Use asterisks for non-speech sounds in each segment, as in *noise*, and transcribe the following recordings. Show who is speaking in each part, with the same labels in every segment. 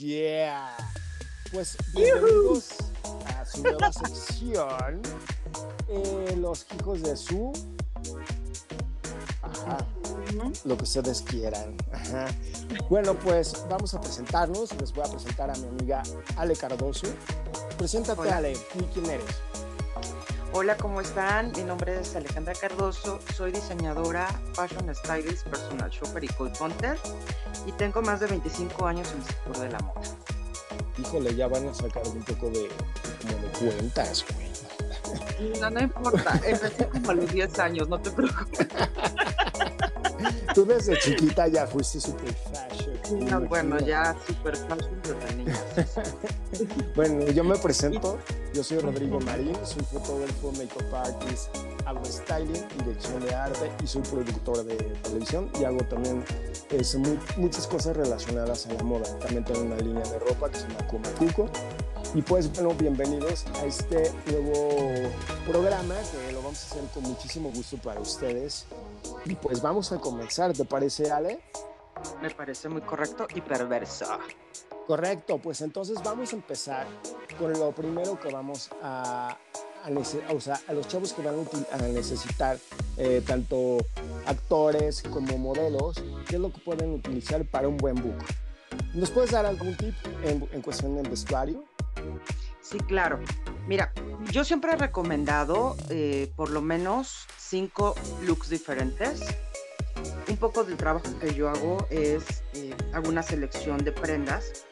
Speaker 1: Yeah. Pues bienvenidos a su nueva sección, eh, los hijos de su. Ajá, lo que ustedes quieran. Ajá. Bueno, pues vamos a presentarnos. Les voy a presentar a mi amiga Ale Cardoso. Preséntate,
Speaker 2: Hola.
Speaker 1: Ale. ¿Y quién eres?
Speaker 2: Hola, ¿cómo están? Mi nombre es Alejandra Cardoso, soy diseñadora, fashion stylist, personal shopper y code hunter y tengo más de 25 años en el sector de la moda.
Speaker 1: Híjole, ya van a sacar un poco de, como de cuentas, güey.
Speaker 2: No, no importa, empecé como a los 10 años, no te preocupes. *laughs*
Speaker 1: Tú desde chiquita ya fuiste me
Speaker 2: No, bueno, ya super fashion desde niña. *laughs*
Speaker 1: Bueno, yo me presento, yo soy Rodrigo Marín, soy fotógrafo, make-up artist, hago styling, dirección de arte y soy productor de televisión y hago también es, mu- muchas cosas relacionadas a la moda. También tengo una línea de ropa que se llama Kuma Cuco. Y pues bueno, bienvenidos a este nuevo programa que lo vamos a hacer con muchísimo gusto para ustedes. Y pues vamos a comenzar, ¿te parece Ale?
Speaker 2: Me parece muy correcto y perverso.
Speaker 1: Correcto, pues entonces vamos a empezar con lo primero que vamos a, a o sea, a los chavos que van a, necesitar eh, tanto actores como modelos, qué es lo que pueden utilizar para un buen book. ¿Nos puedes dar algún tip en, en cuestión del vestuario?
Speaker 2: Sí, claro. Mira, yo siempre he recomendado eh, por lo menos cinco looks diferentes. Un poco del trabajo que yo hago es, eh, hago una selección de prendas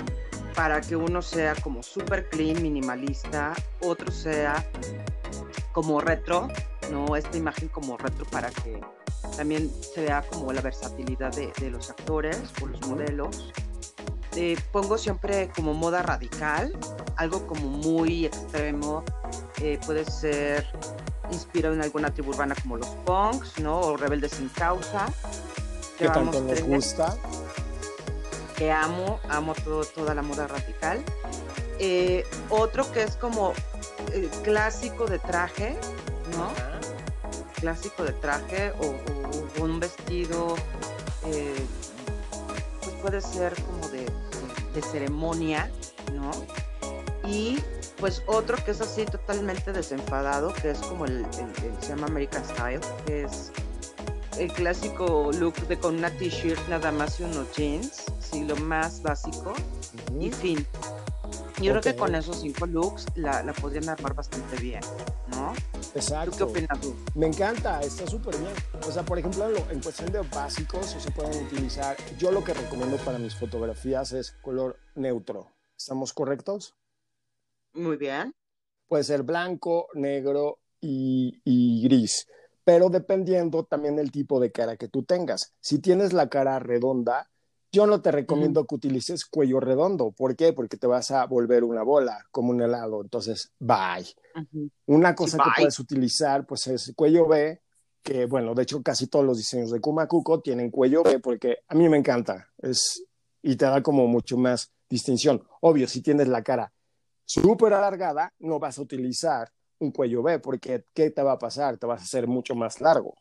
Speaker 2: para que uno sea como super clean, minimalista, otro sea como retro, ¿no? Esta imagen como retro para que también se vea como la versatilidad de, de los actores o los modelos. Eh, pongo siempre como moda radical, algo como muy extremo, eh, puede ser inspirado en alguna tribu urbana como los punks, ¿no? O rebeldes sin causa.
Speaker 1: ¿Qué
Speaker 2: Llevamos
Speaker 1: tanto nos gusta?
Speaker 2: que amo, amo todo, toda la moda radical. Eh, otro que es como eh, clásico de traje, ¿no? Clásico de traje o, o- o un vestido, eh, pues puede ser como de, de ceremonia, ¿no? Y pues otro que es así totalmente desenfadado, que es como el, el- el- se llama American Style, que es el clásico look de con una t-shirt nada más y unos jeans, sí, lo más básico y fin. Yo creo que con esos cinco looks la, la podrían armar bastante bien, ¿no? ¿Tú
Speaker 1: Exacto.
Speaker 2: qué opinas tú?
Speaker 1: Me encanta, está súper bien. O sea, por ejemplo, en, cuestión de básicos, o se pueden utilizar. Yo lo que recomiendo para mis fotografías es color neutro. ¿Estamos correctos?
Speaker 2: Muy bien.
Speaker 1: Puede ser blanco, negro y, y gris. Pero dependiendo también del tipo de cara que tú tengas. Si tienes la cara redonda, yo no te recomiendo que utilices cuello redondo. ¿Por qué? Porque te vas a volver una bola, como un helado. Entonces, bye. Una cosa que
Speaker 2: bye.
Speaker 1: puedes utilizar, pues es cuello B, que bueno, de hecho casi todos los diseños de Kumakuko tienen cuello B porque a mí me encanta, es y te da como mucho más distinción. Obvio, si tienes la cara súper alargada, no vas a utilizar un cuello B porque ¿qué te va a pasar? Te vas a hacer mucho más largo,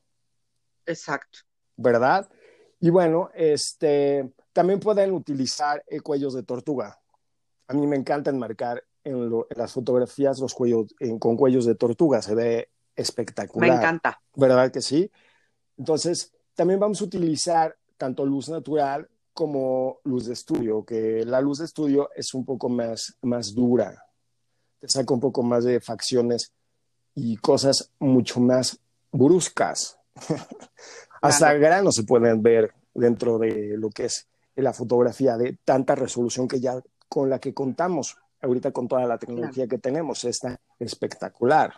Speaker 2: Exacto.
Speaker 1: ¿verdad? Y bueno, este, también pueden utilizar eh, cuellos de tortuga. A mí me encanta enmarcar en, lo- en las fotografías los cuellos en- con cuellos de tortuga, se ve
Speaker 2: Me
Speaker 1: espectacular.
Speaker 2: encanta.
Speaker 1: ¿verdad que sí? Entonces, también vamos a utilizar tanto luz natural como luz de estudio, que la luz de estudio es un poco más, más dura, te saca un poco más de facciones y cosas mucho más bruscas. *laughs* Hasta granos se pueden ver dentro de lo que es la fotografía de tanta resolución que ya con la que contamos ahorita con toda la tecnología que tenemos, está espectacular.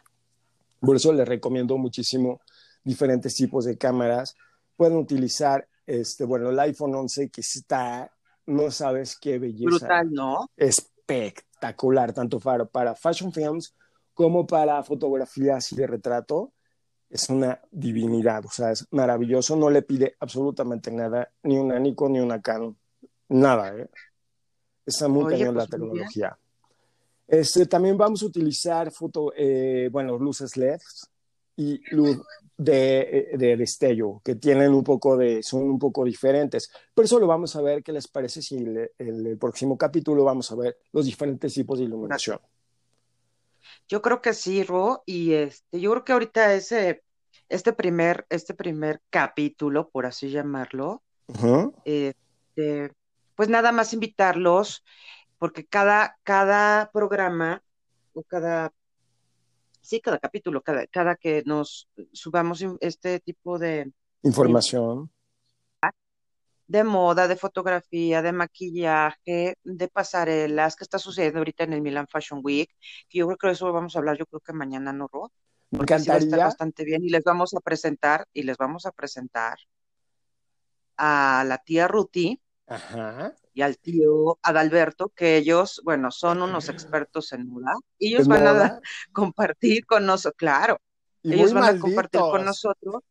Speaker 1: Por eso les recomiendo muchísimo diferentes tipos de cámaras. Pueden utilizar, este, bueno, el iPhone 11 que está, no sabes qué belleza.
Speaker 2: Brutal, ¿no?
Speaker 1: Espectacular, tanto para, para fashion films como para fotografías y de retrato. Es una divinidad, o sea, es maravilloso. No le pide absolutamente nada, ni una Nikon ni una Canon, nada. ¿eh? Está muy
Speaker 2: Oye,
Speaker 1: cañón la
Speaker 2: pues, bien.
Speaker 1: tecnología. Este, también vamos a utilizar foto, eh, bueno, luces LED y luz de, de, destello, que tienen un poco de, son un poco diferentes. Pero eso lo vamos a ver, ¿qué les parece si en el, el, próximo capítulo vamos a ver los diferentes tipos de iluminación?
Speaker 2: Yo creo que sí, Ro, y este, yo creo que ahorita ese, este primer, este primer capítulo, por así llamarlo, este, pues nada más invitarlos, porque cada, cada programa o cada sí, cada capítulo, cada, cada que nos subamos este tipo de
Speaker 1: información.
Speaker 2: De moda, de fotografía, de maquillaje, de pasarelas, que está sucediendo ahorita en el Milan Fashion Week. yo creo que eso vamos a hablar, yo creo que mañana no, Ro.
Speaker 1: Me encantaría.
Speaker 2: está bastante bien y les vamos a presentar, y les vamos a presentar a la tía Ruti,
Speaker 1: Ajá
Speaker 2: y al tío Adalberto, que ellos, bueno, son unos expertos en moda, y ellos *laughs* van a compartir con nosotros, claro, ellos *laughs* van a compartir con nosotros.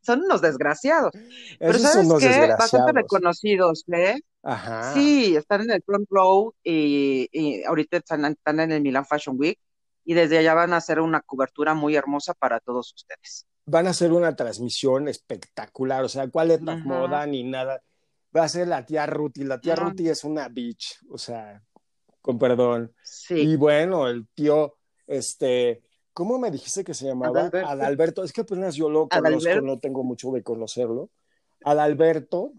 Speaker 2: son unos desgraciados. Pero ¿sabes qué? Bastante reconocidos, ¿eh?
Speaker 1: Ajá.
Speaker 2: Sí, están en el front row y, ahorita están, están, en el Milan Fashion Week y desde allá van a hacer una cobertura muy hermosa para todos ustedes.
Speaker 1: Van a hacer una transmisión espectacular, o sea, ¿cuál es la moda ni nada? Va a ser la tía Ruti. La tía Ruti es una bitch, o sea, con perdón.
Speaker 2: Sí.
Speaker 1: Y bueno, el tío, este, ¿cómo me dijiste que se llamaba? Adalberto. Adalberto. Es que apenas yo lo conozco, no tengo mucho de conocerlo. Adalberto,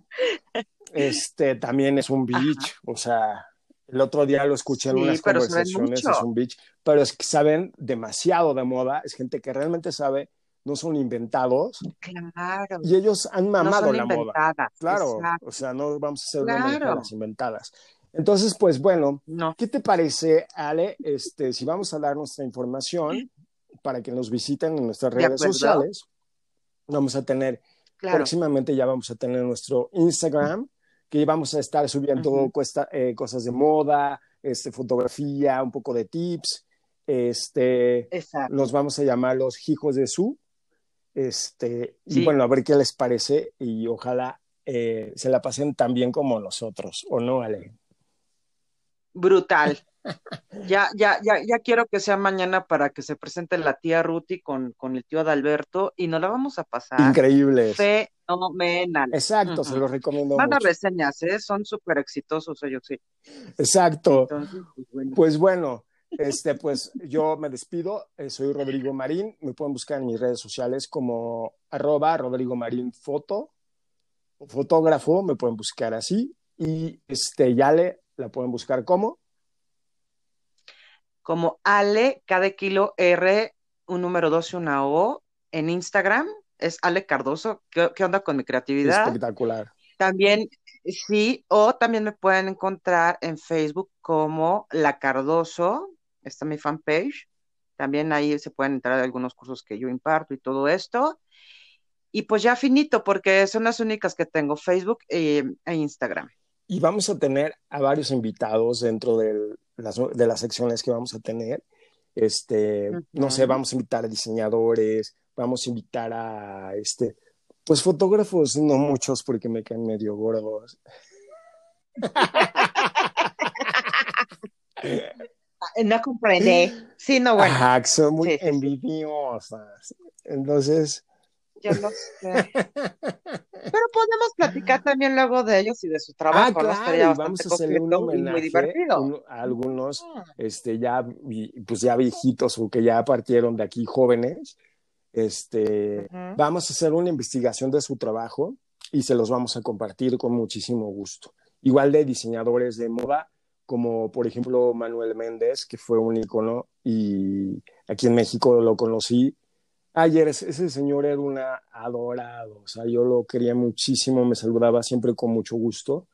Speaker 1: *laughs* este, también es un bitch, o sea, el otro día lo escuché en unas conversaciones, es un bitch, pero es que saben demasiado de moda, es gente que realmente sabe no son inventados.
Speaker 2: Claro.
Speaker 1: Y ellos han mamado la moda. Claro, o sea, no vamos a hacer claro. las inventadas. Entonces, pues bueno, ¿qué te parece, Ale? Este, si vamos a dar nuestra información para que nos visiten en nuestras redes sociales, vamos a tener, próximamente ya vamos a tener nuestro Instagram, que vamos a estar subiendo eh, cosas de moda, este, fotografía, un poco de tips. Este, los vamos a llamar los hijos de su, este, Y bueno, a ver qué les parece y ojalá eh, se la pasen tan bien como nosotros, ¿o no, Ale?
Speaker 2: Brutal. *laughs* ya, ya, ya, ya quiero que sea mañana para que se presente la tía Ruti con, con el tío Adalberto y nos la vamos a pasar.
Speaker 1: Increíbles.
Speaker 2: Fenomenal.
Speaker 1: Exacto, se los recomiendo.
Speaker 2: Van reseñas, ¿eh? son súper exitosos ellos, sí.
Speaker 1: Exacto. pues bueno. Pues bueno este, pues yo me despido, eh, soy Rodrigo Marín, me pueden buscar en mis redes sociales como arroba Rodrigo Marín Foto, fotógrafo, me pueden buscar así, y este, Yale la pueden buscar como.
Speaker 2: Como Ale, cada kilo R, un número 12, una O, en Instagram, es Ale Cardoso, ¿qué, qué onda con mi creatividad?
Speaker 1: Espectacular.
Speaker 2: También, sí, o también me pueden encontrar en Facebook como La Cardoso, está mi fanpage. También ahí se pueden entrar algunos cursos que yo imparto y todo esto. Y pues ya finito, porque son las únicas que tengo, Facebook e, Instagram.
Speaker 1: Y vamos a tener a varios invitados dentro de las, de las secciones que vamos a tener. Este, no sé, vamos a invitar a diseñadores, vamos a invitar a este, pues fotógrafos, no muchos porque me caen medio gordos. *laughs*
Speaker 2: no comprende. *gasps* Sí, no, bueno.
Speaker 1: Ajá, son muy envidiosas. Entonces.
Speaker 2: Ya lo sé. *laughs* Pero podemos platicar también luego de ellos y de su trabajo.
Speaker 1: Ah, claro, vamos a hacerle un homenaje muy divertido. a algunos, ah. este, ya, pues ya viejitos o que ya partieron de aquí jóvenes. Este, vamos a hacer una investigación de su trabajo y se los vamos a compartir con muchísimo gusto. Igual de diseñadores de moda, como por ejemplo Manuel Méndez, que fue un icono y aquí en México lo conocí. Ayer ese señor era un adorado, o sea, yo lo quería muchísimo, me saludaba siempre con mucho gusto.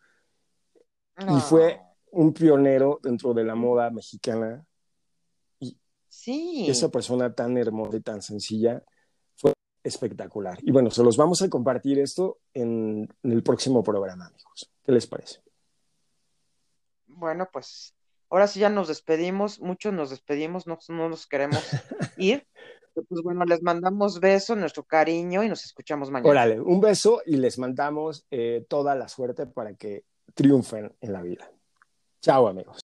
Speaker 1: Y fue ah. un pionero dentro de la moda mexicana. Y
Speaker 2: sí.
Speaker 1: esa persona tan hermosa y tan sencilla fue espectacular. Y bueno, se los vamos a compartir esto en el próximo programa, amigos. ¿Qué les parece?
Speaker 2: Bueno, pues ahora sí ya nos despedimos, muchos nos despedimos, no, no nos queremos *laughs* ir. Pues bueno, les mandamos besos, nuestro cariño y nos escuchamos mañana.
Speaker 1: Órale, un beso y les mandamos eh, toda la suerte para que triunfen en la vida. Chao, amigos.